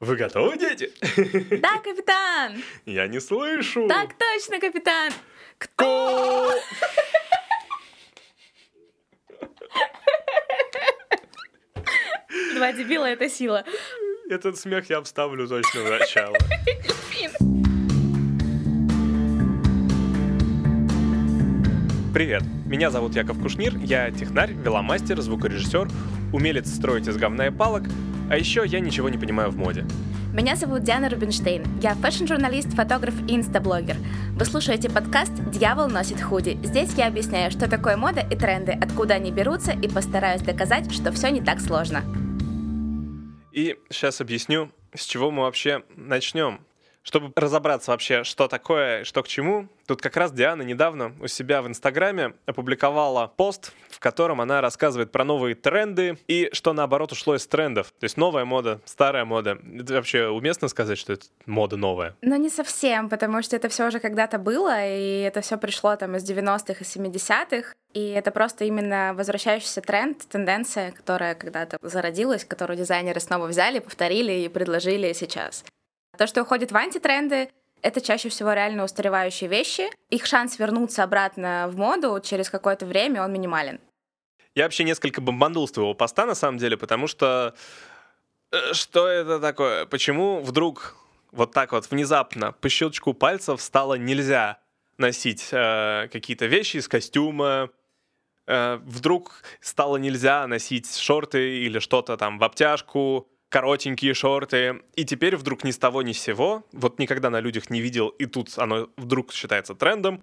Вы готовы, дети? Да, капитан! Я не слышу. Так точно, капитан! Кто? Два дебила — это сила. Этот смех я вставлю точно в начало. Привет, меня зовут Яков Кушнир, я технарь, веломастер, звукорежиссер, умелец строить из говна и палок, а еще я ничего не понимаю в моде. Меня зовут Диана Рубинштейн. Я fashion-журналист, фотограф и инстаблогер. Вы слушаете подкаст «Дьявол носит худи». Здесь я объясняю, что такое мода и тренды, откуда они берутся, и постараюсь доказать, что все не так сложно. И сейчас объясню, с чего мы вообще начнем. Чтобы разобраться вообще, что такое, что к чему, тут как раз Диана недавно у себя в Инстаграме опубликовала пост, в котором она рассказывает про новые тренды и что наоборот ушло из трендов. То есть новая мода, старая мода. Это вообще уместно сказать, что это мода новая? Но не совсем, потому что это все уже когда-то было, и это все пришло там из 90-х и 70-х. И это просто именно возвращающийся тренд, тенденция, которая когда-то зародилась, которую дизайнеры снова взяли, повторили и предложили сейчас. То, что уходит в антитренды, это чаще всего реально устаревающие вещи. Их шанс вернуться обратно в моду через какое-то время, он минимален. Я вообще несколько бомбанул с твоего поста, на самом деле, потому что... э, Что это такое? Почему вдруг вот так вот внезапно по щелчку пальцев стало нельзя носить э, какие-то вещи из костюма, э, вдруг стало нельзя носить шорты или что-то там в обтяжку, коротенькие шорты. И теперь вдруг ни с того ни с сего, вот никогда на людях не видел, и тут оно вдруг считается трендом,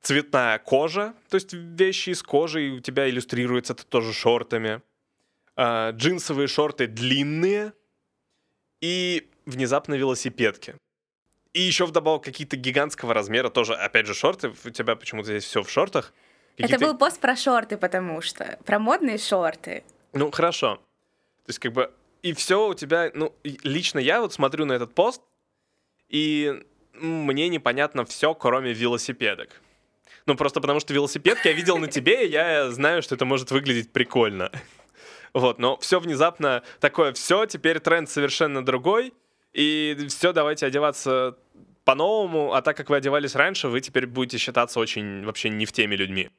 цветная кожа, то есть вещи из кожи, и у тебя иллюстрируется это тоже шортами. А, джинсовые шорты длинные и внезапно велосипедки. И еще вдобавок какие-то гигантского размера, тоже, опять же, шорты. У тебя почему-то здесь все в шортах. Это Какие-то- был пост про шорты, потому что. Про модные шорты. Ну, хорошо. То есть, как бы, и все у тебя, ну, лично я вот смотрю на этот пост, и мне непонятно все, кроме велосипедок. Ну, просто потому что велосипедки я видел на тебе, и я знаю, что это может выглядеть прикольно. Вот, но все внезапно такое, все, теперь тренд совершенно другой, и все, давайте одеваться по-новому, а так как вы одевались раньше, вы теперь будете считаться очень вообще не в теме людьми.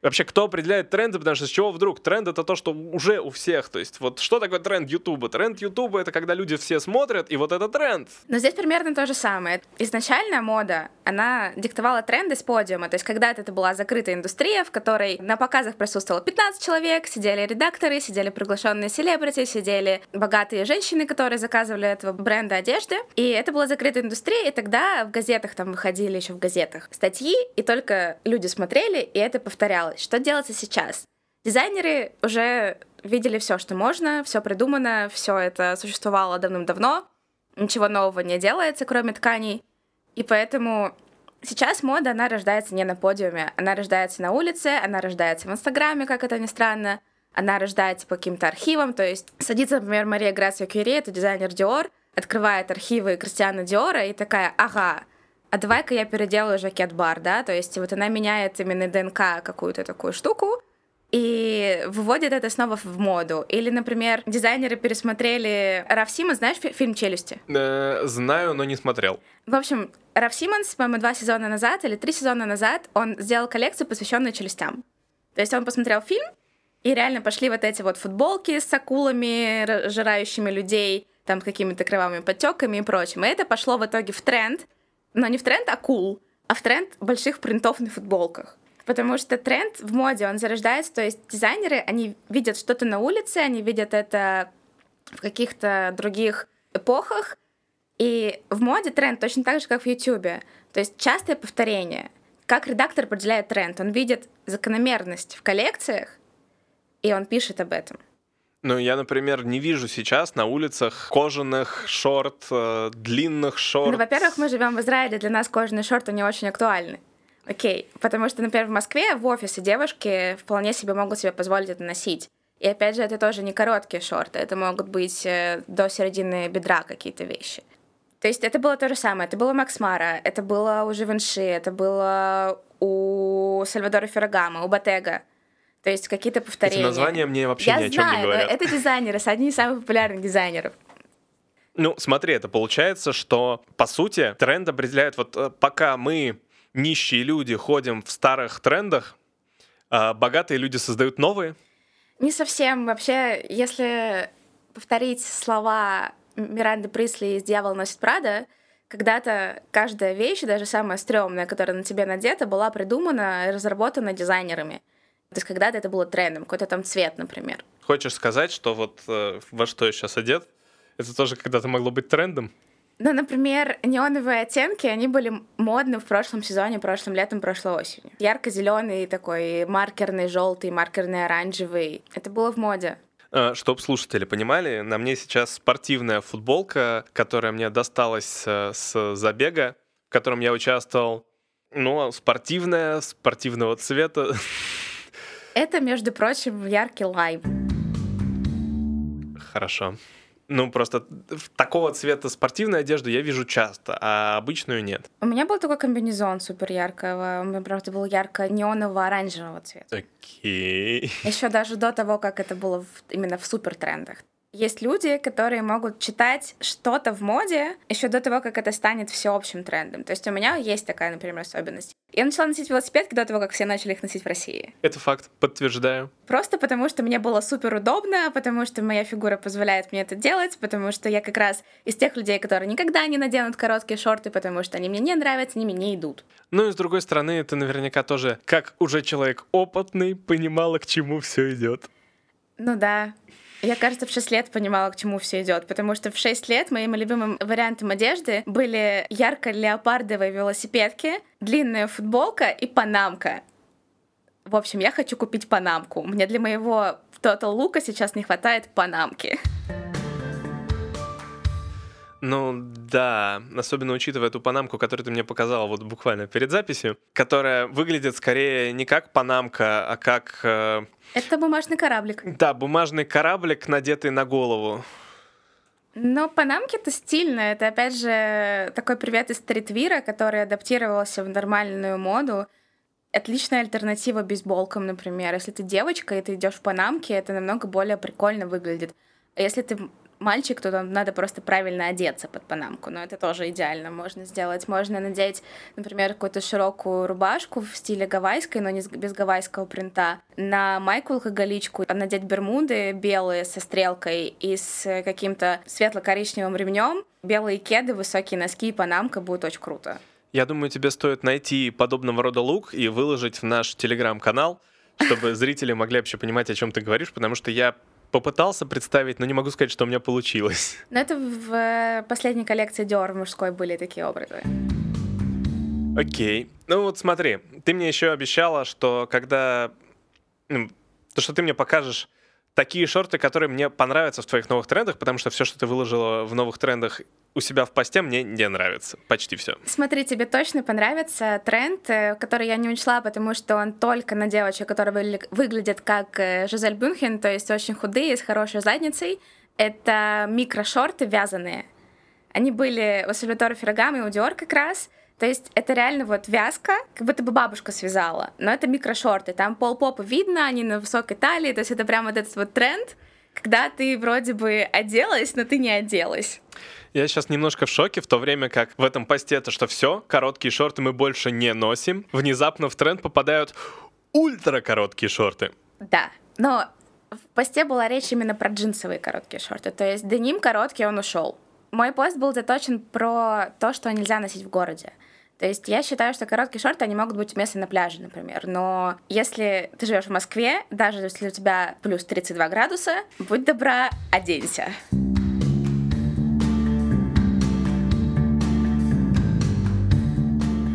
Вообще, кто определяет тренды, потому что с чего вдруг? Тренд — это то, что уже у всех. То есть, вот что такое тренд Ютуба? Тренд Ютуба — это когда люди все смотрят, и вот это тренд. Но здесь примерно то же самое. Изначально мода, она диктовала тренды с подиума. То есть когда-то это была закрытая индустрия, в которой на показах присутствовало 15 человек, сидели редакторы, сидели приглашенные селебрити, сидели богатые женщины, которые заказывали этого бренда одежды. И это была закрытая индустрия, и тогда в газетах там выходили еще в газетах статьи, и только люди смотрели, и это повторялось. Что делается сейчас? Дизайнеры уже видели все, что можно, все придумано, все это существовало давным-давно, ничего нового не делается, кроме тканей. И поэтому сейчас мода, она рождается не на подиуме, она рождается на улице, она рождается в Инстаграме, как это ни странно, она рождается по каким-то архивам, то есть садится, например, Мария Грация Кюри, это дизайнер Диор, открывает архивы Кристиана Диора и такая, ага, а давай-ка я переделаю жакет-бар, да, то есть вот она меняет именно ДНК какую-то такую штуку, и выводит это снова в моду. Или, например, дизайнеры пересмотрели Раф Симонс, знаешь фи- фильм «Челюсти»? Э, знаю, но не смотрел. В общем, Раф Симонс, по-моему, два сезона назад или три сезона назад он сделал коллекцию, посвященную челюстям. То есть он посмотрел фильм, и реально пошли вот эти вот футболки с акулами, жирающими людей, там какими-то кровавыми подтеками и прочим. И это пошло в итоге в тренд, но не в тренд акул, а в тренд больших принтов на футболках. Потому что тренд в моде, он зарождается, то есть дизайнеры, они видят что-то на улице, они видят это в каких-то других эпохах, и в моде тренд точно так же, как в Ютубе. То есть частое повторение. Как редактор определяет тренд? Он видит закономерность в коллекциях, и он пишет об этом. Ну, я, например, не вижу сейчас на улицах кожаных шорт, э, длинных шорт. Ну, во-первых, мы живем в Израиле, для нас кожаные шорты не очень актуальны. Окей, потому что, например, в Москве в офисе девушки вполне себе могут себе позволить это носить. И опять же, это тоже не короткие шорты, это могут быть э, до середины бедра какие-то вещи. То есть это было то же самое. Это было Макс Мара, это было у Живенши, это было у Сальвадора Феррагамо, у Ботега. То есть какие-то повторения. Эти названия мне вообще Я ни о чем знаю, не но говорят. это дизайнеры, одни из самых популярных дизайнеров. Ну, смотри, это получается, что, по сути, тренд определяет, вот э, пока мы, нищие люди, ходим в старых трендах, а богатые люди создают новые? Не совсем. Вообще, если повторить слова Миранды Присли из «Дьявол носит Прада», когда-то каждая вещь, даже самая стрёмная, которая на тебе надета, была придумана и разработана дизайнерами. То есть когда-то это было трендом, какой-то там цвет, например. Хочешь сказать, что вот э, во что я сейчас одет, это тоже когда-то могло быть трендом? Ну, например, неоновые оттенки, они были модны в прошлом сезоне, прошлым летом, прошлой осенью. Ярко-зеленый такой, маркерный желтый, маркерный оранжевый. Это было в моде. А, Чтоб слушатели понимали, на мне сейчас спортивная футболка, которая мне досталась э, с забега, в котором я участвовал. Ну, спортивная, спортивного цвета. Это, между прочим, яркий лайм. Хорошо. Ну, просто такого цвета спортивную одежду я вижу часто, а обычную нет. У меня был такой комбинезон супер яркого. У меня, правда, был ярко-неонового оранжевого цвета. Окей. Еще даже до того, как это было в, именно в супер трендах. Есть люди, которые могут читать что-то в моде еще до того, как это станет всеобщим трендом. То есть у меня есть такая, например, особенность. Я начала носить велосипедки до того, как все начали их носить в России. Это факт, подтверждаю. Просто потому, что мне было супер удобно, потому что моя фигура позволяет мне это делать, потому что я как раз из тех людей, которые никогда не наденут короткие шорты, потому что они мне не нравятся, они мне не идут. Ну и с другой стороны, ты наверняка тоже, как уже человек опытный, понимала, к чему все идет. Ну да, я, кажется, в 6 лет понимала, к чему все идет, потому что в 6 лет моим любимым вариантом одежды были ярко-леопардовые велосипедки, длинная футболка и панамка. В общем, я хочу купить панамку. Мне для моего Total лука сейчас не хватает панамки. Ну да, особенно учитывая ту панамку, которую ты мне показала вот буквально перед записью, которая выглядит скорее не как панамка, а как... Э... Это бумажный кораблик. Да, бумажный кораблик, надетый на голову. Но панамки это стильно. Это, опять же, такой привет из стритвира, который адаптировался в нормальную моду. Отличная альтернатива бейсболкам, например. Если ты девочка и ты идешь в панамке, это намного более прикольно выглядит. А если ты мальчик, то там надо просто правильно одеться под панамку, но это тоже идеально можно сделать. Можно надеть, например, какую-то широкую рубашку в стиле гавайской, но не без гавайского принта, на майку алкоголичку, надеть бермуды белые со стрелкой и с каким-то светло-коричневым ремнем, белые кеды, высокие носки и панамка будет очень круто. Я думаю, тебе стоит найти подобного рода лук и выложить в наш телеграм-канал, чтобы зрители могли вообще понимать, о чем ты говоришь, потому что я попытался представить, но не могу сказать, что у меня получилось. Но это в э, последней коллекции Dior мужской были такие образы. Окей. Ну вот смотри, ты мне еще обещала, что когда... Ну, то, что ты мне покажешь такие шорты, которые мне понравятся в твоих новых трендах, потому что все, что ты выложила в новых трендах у себя в посте, мне не нравится. Почти все. Смотри, тебе точно понравится тренд, э, который я не учла, потому что он только на девочек, которые выглядят как э, Жизель Бюнхен, то есть очень худые, с хорошей задницей. Это микрошорты вязаные. Они были у Сальватора Феррагама и у Диор как раз. То есть это реально вот вязка, как будто бы бабушка связала. Но это микрошорты. Там пол попы видно, они на высокой талии. То есть это прям вот этот вот тренд, когда ты вроде бы оделась, но ты не оделась. Я сейчас немножко в шоке, в то время как в этом посте это что все, короткие шорты мы больше не носим. Внезапно в тренд попадают ультра короткие шорты. Да, но в посте была речь именно про джинсовые короткие шорты. То есть деним короткий, он ушел. Мой пост был заточен про то, что нельзя носить в городе. То есть я считаю, что короткие шорты, они могут быть уместны на пляже, например. Но если ты живешь в Москве, даже если у тебя плюс 32 градуса, будь добра, оденься.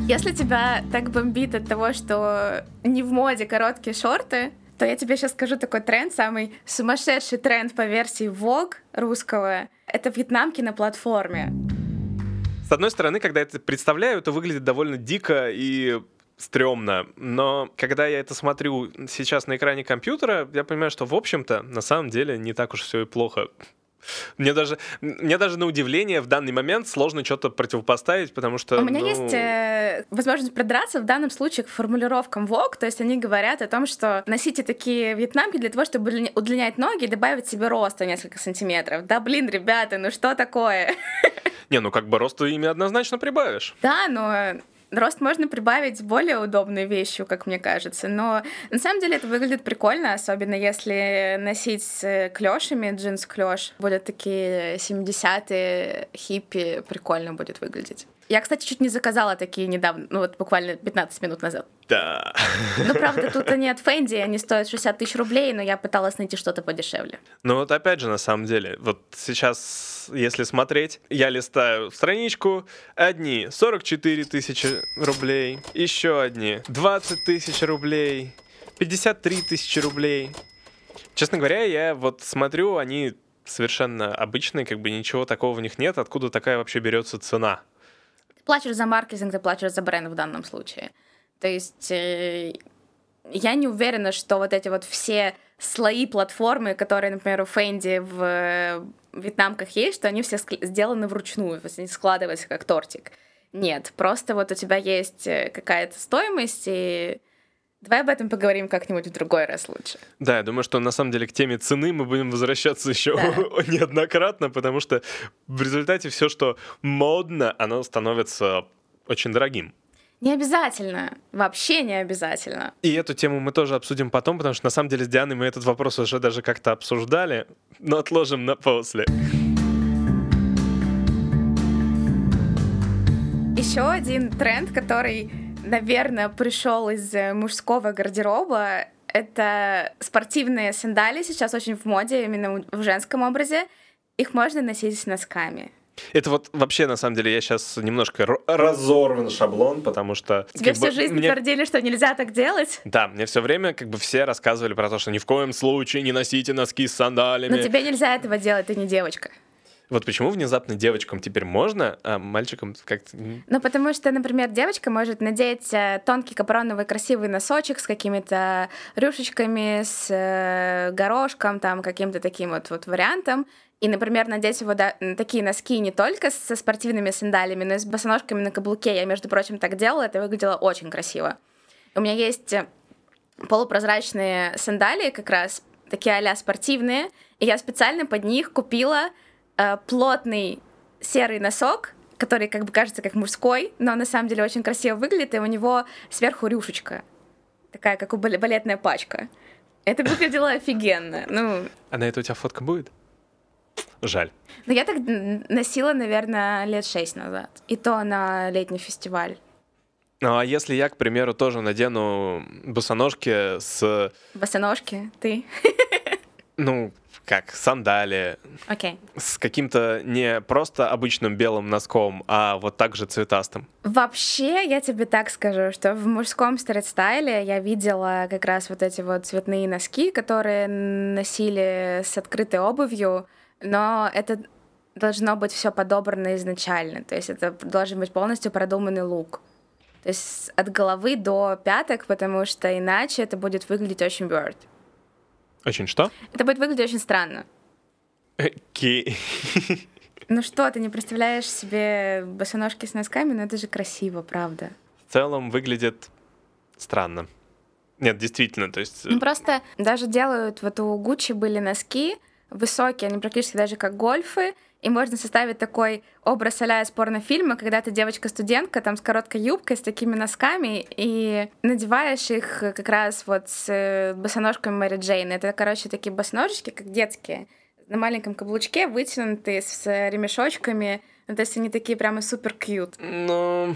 Если тебя так бомбит от того, что не в моде короткие шорты, то я тебе сейчас скажу такой тренд, самый сумасшедший тренд по версии Vogue русского. Это вьетнамки на платформе. С одной стороны, когда я это представляю, это выглядит довольно дико и стрёмно. Но когда я это смотрю сейчас на экране компьютера, я понимаю, что, в общем-то, на самом деле не так уж все и плохо. Мне даже, мне даже на удивление в данный момент сложно что-то противопоставить, потому что... У меня ну... есть э, возможность продраться в данном случае к формулировкам Vogue, то есть они говорят о том, что носите такие вьетнамки для того, чтобы удлинять ноги и добавить себе роста несколько сантиметров. Да блин, ребята, ну что такое? Не, ну как бы роста ими однозначно прибавишь. Да, но рост можно прибавить более удобной вещью, как мне кажется. Но на самом деле это выглядит прикольно, особенно если носить с клешами, джинс клеш. Будут такие 70-е хиппи, прикольно будет выглядеть. Я, кстати, чуть не заказала такие недавно, ну вот буквально 15 минут назад. Да. Ну, правда, тут они от Фэнди, они стоят 60 тысяч рублей, но я пыталась найти что-то подешевле. Ну вот опять же, на самом деле, вот сейчас, если смотреть, я листаю страничку, одни 44 тысячи рублей, еще одни 20 тысяч рублей, 53 тысячи рублей. Честно говоря, я вот смотрю, они совершенно обычные, как бы ничего такого в них нет, откуда такая вообще берется цена платишь за маркетинг, ты платишь за бренд в данном случае. То есть э, я не уверена, что вот эти вот все слои платформы, которые, например, у Фэнди в э, вьетнамках есть, что они все сделаны вручную, то есть они складываются как тортик. Нет, просто вот у тебя есть э, какая-то стоимость, и Давай об этом поговорим как-нибудь в другой раз лучше. Да, я думаю, что на самом деле к теме цены мы будем возвращаться еще да. неоднократно, потому что в результате все, что модно, оно становится очень дорогим. Не обязательно. Вообще не обязательно. И эту тему мы тоже обсудим потом, потому что на самом деле с Дианой мы этот вопрос уже даже как-то обсуждали, но отложим на после. Еще один тренд, который наверное, пришел из э, мужского гардероба. Это спортивные сандали, сейчас очень в моде, именно в женском образе. Их можно носить с носками. Это вот вообще, на самом деле, я сейчас немножко разорван шаблон, потому что... Тебе всю бы, жизнь мне... твердили, что нельзя так делать? Да, мне все время как бы все рассказывали про то, что ни в коем случае не носите носки с сандалями. Но тебе нельзя этого делать, ты не девочка. Вот почему внезапно девочкам теперь можно, а мальчикам как-то... Ну, потому что, например, девочка может надеть э, тонкий капроновый красивый носочек с какими-то рюшечками, с э, горошком, там, каким-то таким вот, вот вариантом, и, например, надеть его да, такие носки не только со спортивными сандалями, но и с босоножками на каблуке. Я, между прочим, так делала, это выглядело очень красиво. У меня есть э, полупрозрачные сандалии как раз, такие а спортивные, и я специально под них купила э, плотный серый носок, который как бы кажется как мужской, но на самом деле очень красиво выглядит, и у него сверху рюшечка, такая как у балетная пачка. Это выглядело офигенно. Ну... А на это у тебя фотка будет? Жаль. Ну, я так носила, наверное, лет шесть назад. И то на летний фестиваль. Ну, а если я, к примеру, тоже надену босоножки с... Босоножки? Ты? Ну, как сандали. Okay. С каким-то не просто обычным белым носком, а вот так же цветастым. Вообще, я тебе так скажу, что в мужском стрит-стайле я видела как раз вот эти вот цветные носки, которые носили с открытой обувью, но это должно быть все подобрано изначально. То есть это должен быть полностью продуманный лук. То есть от головы до пяток, потому что иначе это будет выглядеть очень weird. Очень что? Это будет выглядеть очень странно. Окей. Ну что, ты не представляешь себе босоножки с носками, но это же красиво, правда. В целом выглядит странно. Нет, действительно, то есть... Ну просто даже делают, вот у Гуччи были носки высокие, они практически даже как гольфы, и можно составить такой образ а из порнофильма, когда ты девочка-студентка, там с короткой юбкой, с такими носками, и надеваешь их как раз вот с э, босоножками Мэри Джейн. Это, короче, такие босоножечки, как детские, на маленьком каблучке, вытянутые с ремешочками. Ну, то есть они такие прямо супер кьют. Ну,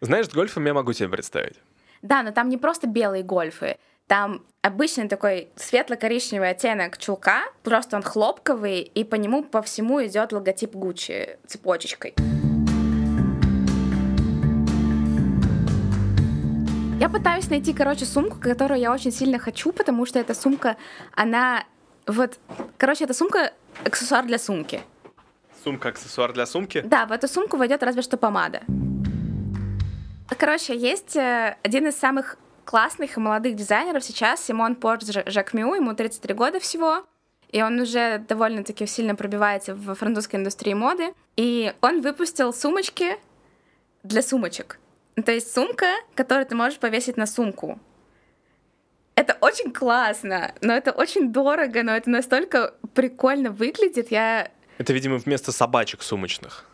знаешь, с гольфом я могу себе представить. Да, но там не просто белые гольфы. Там обычный такой светло-коричневый оттенок чулка, просто он хлопковый, и по нему по всему идет логотип Гуччи цепочечкой. Я пытаюсь найти, короче, сумку, которую я очень сильно хочу, потому что эта сумка, она вот, короче, эта сумка аксессуар для сумки. Сумка аксессуар для сумки? Да, в эту сумку войдет разве что помада. Короче, есть э, один из самых классных и молодых дизайнеров сейчас, Симон Порт Жакмю, ему 33 года всего. и он уже довольно-таки сильно пробивается в французской индустрии моды. И он выпустил сумочки для сумочек. То есть сумка, которую ты можешь повесить на сумку. Это очень классно, но это очень дорого, но это настолько прикольно выглядит. Я... Это, видимо, вместо собачек сумочных.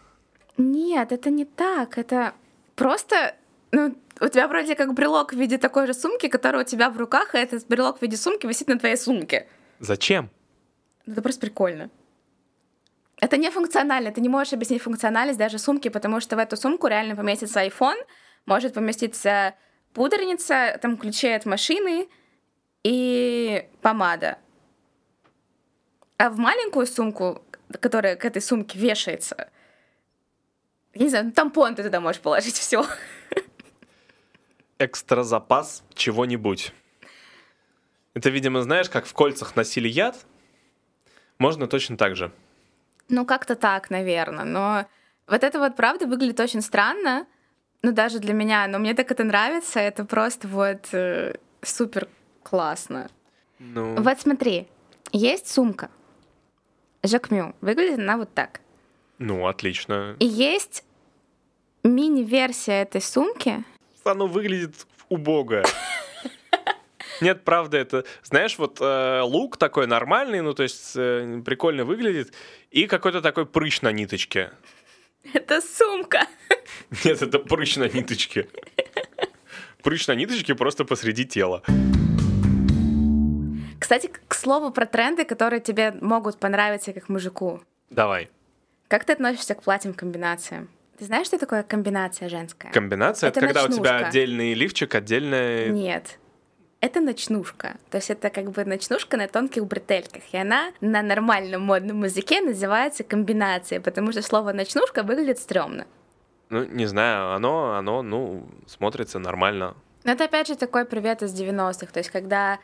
Нет, это не так. Это просто... Ну, у тебя вроде как брелок в виде такой же сумки, который у тебя в руках, и этот брелок в виде сумки висит на твоей сумке. Зачем? Это просто прикольно. Это не функционально, ты не можешь объяснить функциональность даже сумки, потому что в эту сумку реально поместится iPhone, может поместиться пудреница, там ключи от машины и помада. А в маленькую сумку, которая к этой сумке вешается, я не знаю, ну, тампон ты туда можешь положить все. Экстра запас чего-нибудь. Это, видимо, знаешь, как в кольцах носили яд, можно точно так же. Ну, как-то так, наверное. Но вот это вот правда выглядит очень странно. Ну, даже для меня. Но мне так это нравится. Это просто вот э, супер классно. Ну... Вот смотри. Есть сумка. Жакмю. Выглядит она вот так. Ну, отлично. И есть мини-версия этой сумки. Оно выглядит убого. Нет, правда, это, знаешь, вот э, лук такой нормальный, ну, то есть э, прикольно выглядит, и какой-то такой прыщ на ниточке. Это сумка. Нет, это прыщ на ниточке. Прыщ на ниточке просто посреди тела. Кстати, к слову про тренды, которые тебе могут понравиться как мужику. Давай. Как ты относишься к платьям-комбинациям? Ты знаешь, что такое комбинация женская? Комбинация? Это, это когда ночнушка. у тебя отдельный лифчик, отдельная... Нет это ночнушка. То есть это как бы ночнушка на тонких бретельках. И она на нормальном модном языке называется комбинацией, потому что слово ночнушка выглядит стрёмно. Ну, не знаю, оно, оно, ну, смотрится нормально. Но это опять же такой привет из 90-х. То есть когда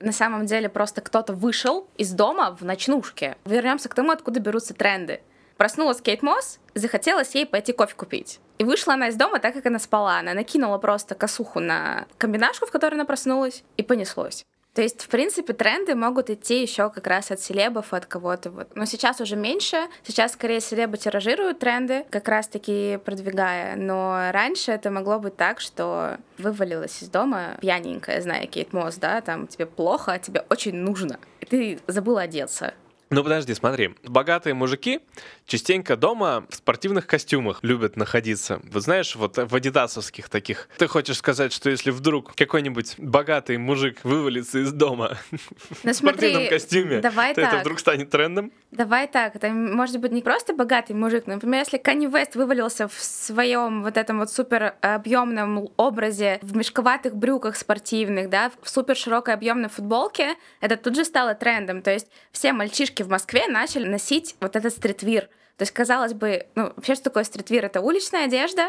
на самом деле просто кто-то вышел из дома в ночнушке. Вернемся к тому, откуда берутся тренды. Проснулась Кейт Мосс, захотелось ей пойти кофе купить. И вышла она из дома так, как она спала. Она накинула просто косуху на комбинашку, в которой она проснулась, и понеслось. То есть, в принципе, тренды могут идти еще как раз от селебов, от кого-то. Вот. Но сейчас уже меньше. Сейчас скорее селебы тиражируют тренды, как раз-таки продвигая. Но раньше это могло быть так, что вывалилась из дома пьяненькая, зная Кейт Мосс, да, там тебе плохо, а тебе очень нужно. И ты забыла одеться. Ну подожди, смотри. Богатые мужики частенько дома в спортивных костюмах любят находиться. Вот знаешь, вот в адидасовских таких. Ты хочешь сказать, что если вдруг какой-нибудь богатый мужик вывалится из дома ну, в спортивном костюме, давай то так. это вдруг станет трендом? Давай так. Это может быть не просто богатый мужик. Например, если Канни Вест вывалился в своем вот этом вот супер объемном образе в мешковатых брюках спортивных, да, в супер широкой объемной футболке, это тут же стало трендом. То есть все мальчишки в Москве начали носить вот этот стритвир. То есть, казалось бы, ну, вообще, что такое стритвир? Это уличная одежда,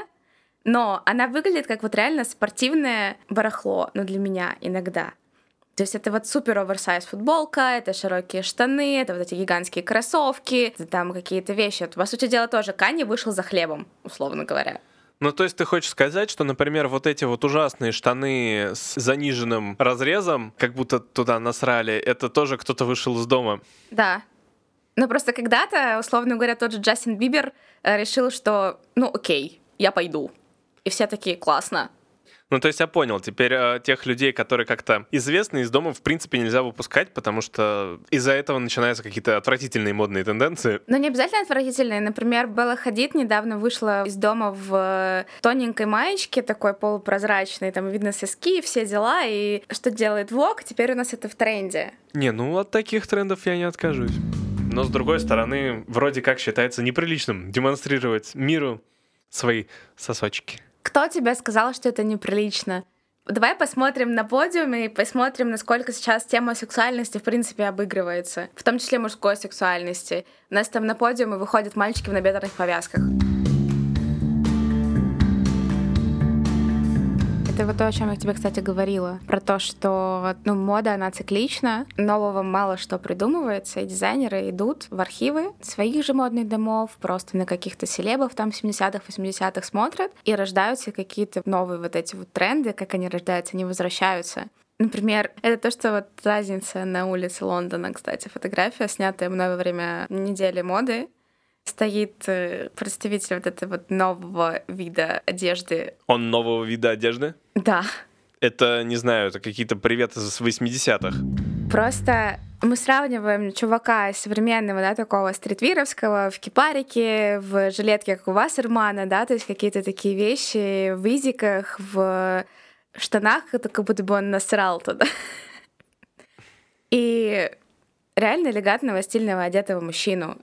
но она выглядит как вот реально спортивное барахло, ну, для меня иногда. То есть это вот супер оверсайз футболка, это широкие штаны, это вот эти гигантские кроссовки, это там какие-то вещи. По сути дела, тоже Канни вышел за хлебом, условно говоря. Ну, то есть ты хочешь сказать, что, например, вот эти вот ужасные штаны с заниженным разрезом, как будто туда насрали, это тоже кто-то вышел из дома? Да, ну, просто когда-то, условно говоря, тот же Джастин Бибер э, решил, что, ну, окей, я пойду. И все такие, классно. Ну, то есть я понял, теперь э, тех людей, которые как-то известны, из дома в принципе нельзя выпускать, потому что из-за этого начинаются какие-то отвратительные модные тенденции. Но не обязательно отвратительные. Например, Белла Хадид недавно вышла из дома в тоненькой маечке, такой полупрозрачной, там видно соски, все дела, и что делает Вок, теперь у нас это в тренде. Не, ну от таких трендов я не откажусь. Но с другой стороны, вроде как считается неприличным демонстрировать миру свои сосочки. Кто тебе сказал, что это неприлично? Давай посмотрим на подиуме и посмотрим, насколько сейчас тема сексуальности в принципе обыгрывается, в том числе мужской сексуальности. У нас там на подиуме выходят мальчики в набедренных повязках. Это вот то, о чем я тебе, кстати, говорила. Про то, что ну, мода, она циклична, нового мало что придумывается, и дизайнеры идут в архивы своих же модных домов, просто на каких-то селебов там 70-х, 80-х смотрят, и рождаются какие-то новые вот эти вот тренды, как они рождаются, они возвращаются. Например, это то, что вот разница на улице Лондона, кстати, фотография, снятая мной во время недели моды, стоит э, представитель вот этого вот нового вида одежды. Он нового вида одежды? Да. Это, не знаю, это какие-то приветы с 80-х. Просто мы сравниваем чувака современного, да, такого стритвировского в кипарике, в жилетке, как у Вассермана, да, то есть какие-то такие вещи в изиках, в штанах, это как будто бы он насрал туда. И реально элегантного, стильного, одетого мужчину.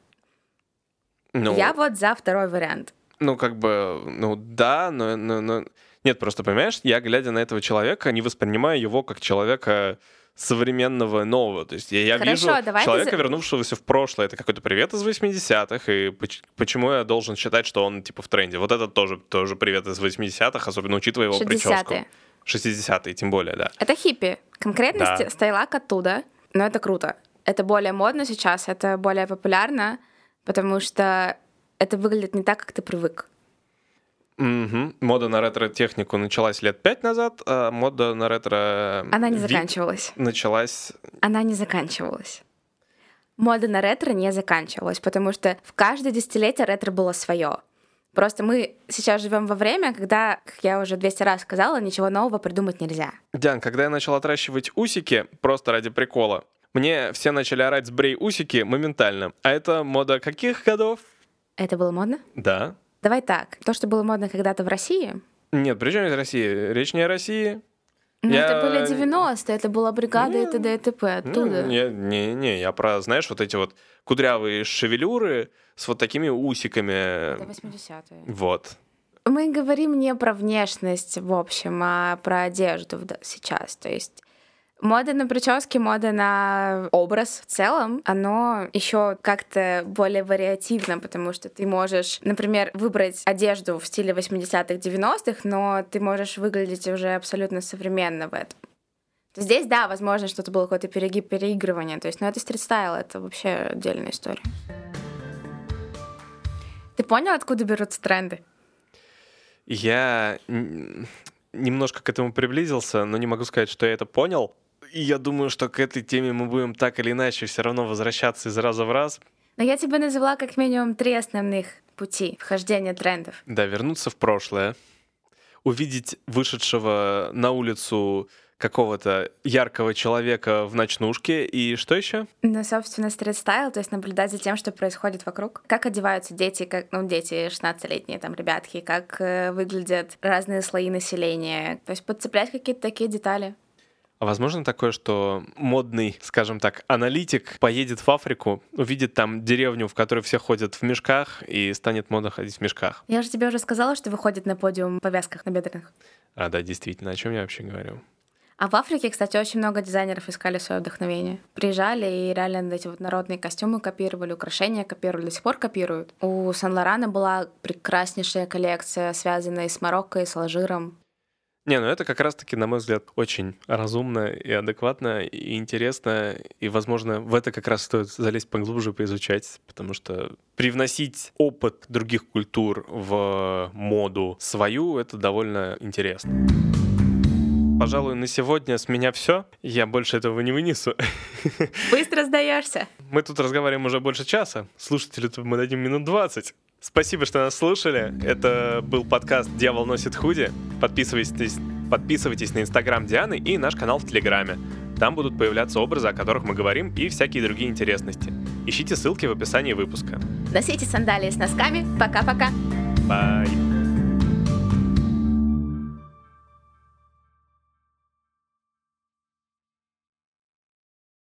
Ну, Я вот за второй вариант. Ну, как бы, ну да, но, но, но... Нет, просто понимаешь, я, глядя на этого человека, не воспринимаю его как человека современного нового. То есть я, я Хорошо, вижу человека, ты... вернувшегося в прошлое. Это какой-то привет из 80-х, и почему я должен считать, что он типа в тренде? Вот это тоже, тоже привет из 80-х, особенно учитывая его 60-е. прическу. 60-е, тем более, да. Это хиппи. Конкретно да. стайлак оттуда, но это круто. Это более модно сейчас, это более популярно, потому что это выглядит не так, как ты привык. Угу. Мода на ретро-технику началась лет пять назад, а мода на ретро... Она не заканчивалась. Началась... Она не заканчивалась. Мода на ретро не заканчивалась, потому что в каждое десятилетие ретро было свое. Просто мы сейчас живем во время, когда, как я уже 200 раз сказала, ничего нового придумать нельзя. Диан, когда я начал отращивать усики, просто ради прикола, мне все начали орать сбрей усики моментально. А это мода каких годов? Это было модно? Да. Давай так. То, что было модно когда-то в России... Нет, при чем здесь Россия? Речь не о России. Ну, я... это были 90-е, это была бригада и т.д. и т.п. оттуда. Не, не, не, я про, знаешь, вот эти вот кудрявые шевелюры с вот такими усиками. Это 80-е. Вот. Мы говорим не про внешность, в общем, а про одежду сейчас. То есть Мода на прически, мода на образ в целом, оно еще как-то более вариативно, потому что ты можешь, например, выбрать одежду в стиле 80-х, 90-х, но ты можешь выглядеть уже абсолютно современно в этом. Здесь, да, возможно, что-то было какое-то перегиб, переигрывание, то есть, но это стрит-стайл, это вообще отдельная история. Ты понял, откуда берутся тренды? Я немножко к этому приблизился, но не могу сказать, что я это понял. И я думаю, что к этой теме мы будем так или иначе все равно возвращаться из раза в раз. Но я тебе назвала как минимум три основных пути вхождения трендов. Да, вернуться в прошлое, увидеть вышедшего на улицу какого-то яркого человека в ночнушке и что еще? Ну, собственно, стрит-стайл, то есть наблюдать за тем, что происходит вокруг. Как одеваются дети, как, ну, дети 16-летние, там, ребятки, как э, выглядят разные слои населения. То есть подцеплять какие-то такие детали. А возможно такое, что модный, скажем так, аналитик поедет в Африку, увидит там деревню, в которой все ходят в мешках, и станет модно ходить в мешках? Я же тебе уже сказала, что выходит на подиум в повязках на бедренных. А, да, действительно, о чем я вообще говорю? А в Африке, кстати, очень много дизайнеров искали свое вдохновение. Приезжали и реально эти вот народные костюмы копировали, украшения копировали, до сих пор копируют. У Сан-Лорана была прекраснейшая коллекция, связанная с Марокко и с Алжиром. Не, ну это как раз-таки, на мой взгляд, очень разумно и адекватно, и интересно, и, возможно, в это как раз стоит залезть поглубже, поизучать, потому что привносить опыт других культур в моду свою — это довольно интересно. Пожалуй, на сегодня с меня все. Я больше этого не вынесу. Быстро сдаешься. Мы тут разговариваем уже больше часа. Слушателю мы дадим минут 20. Спасибо, что нас слушали. Это был подкаст «Дьявол носит худи». Подписывайтесь, подписывайтесь на инстаграм Дианы и наш канал в Телеграме. Там будут появляться образы, о которых мы говорим, и всякие другие интересности. Ищите ссылки в описании выпуска. Носите сандалии с носками. Пока-пока. Bye.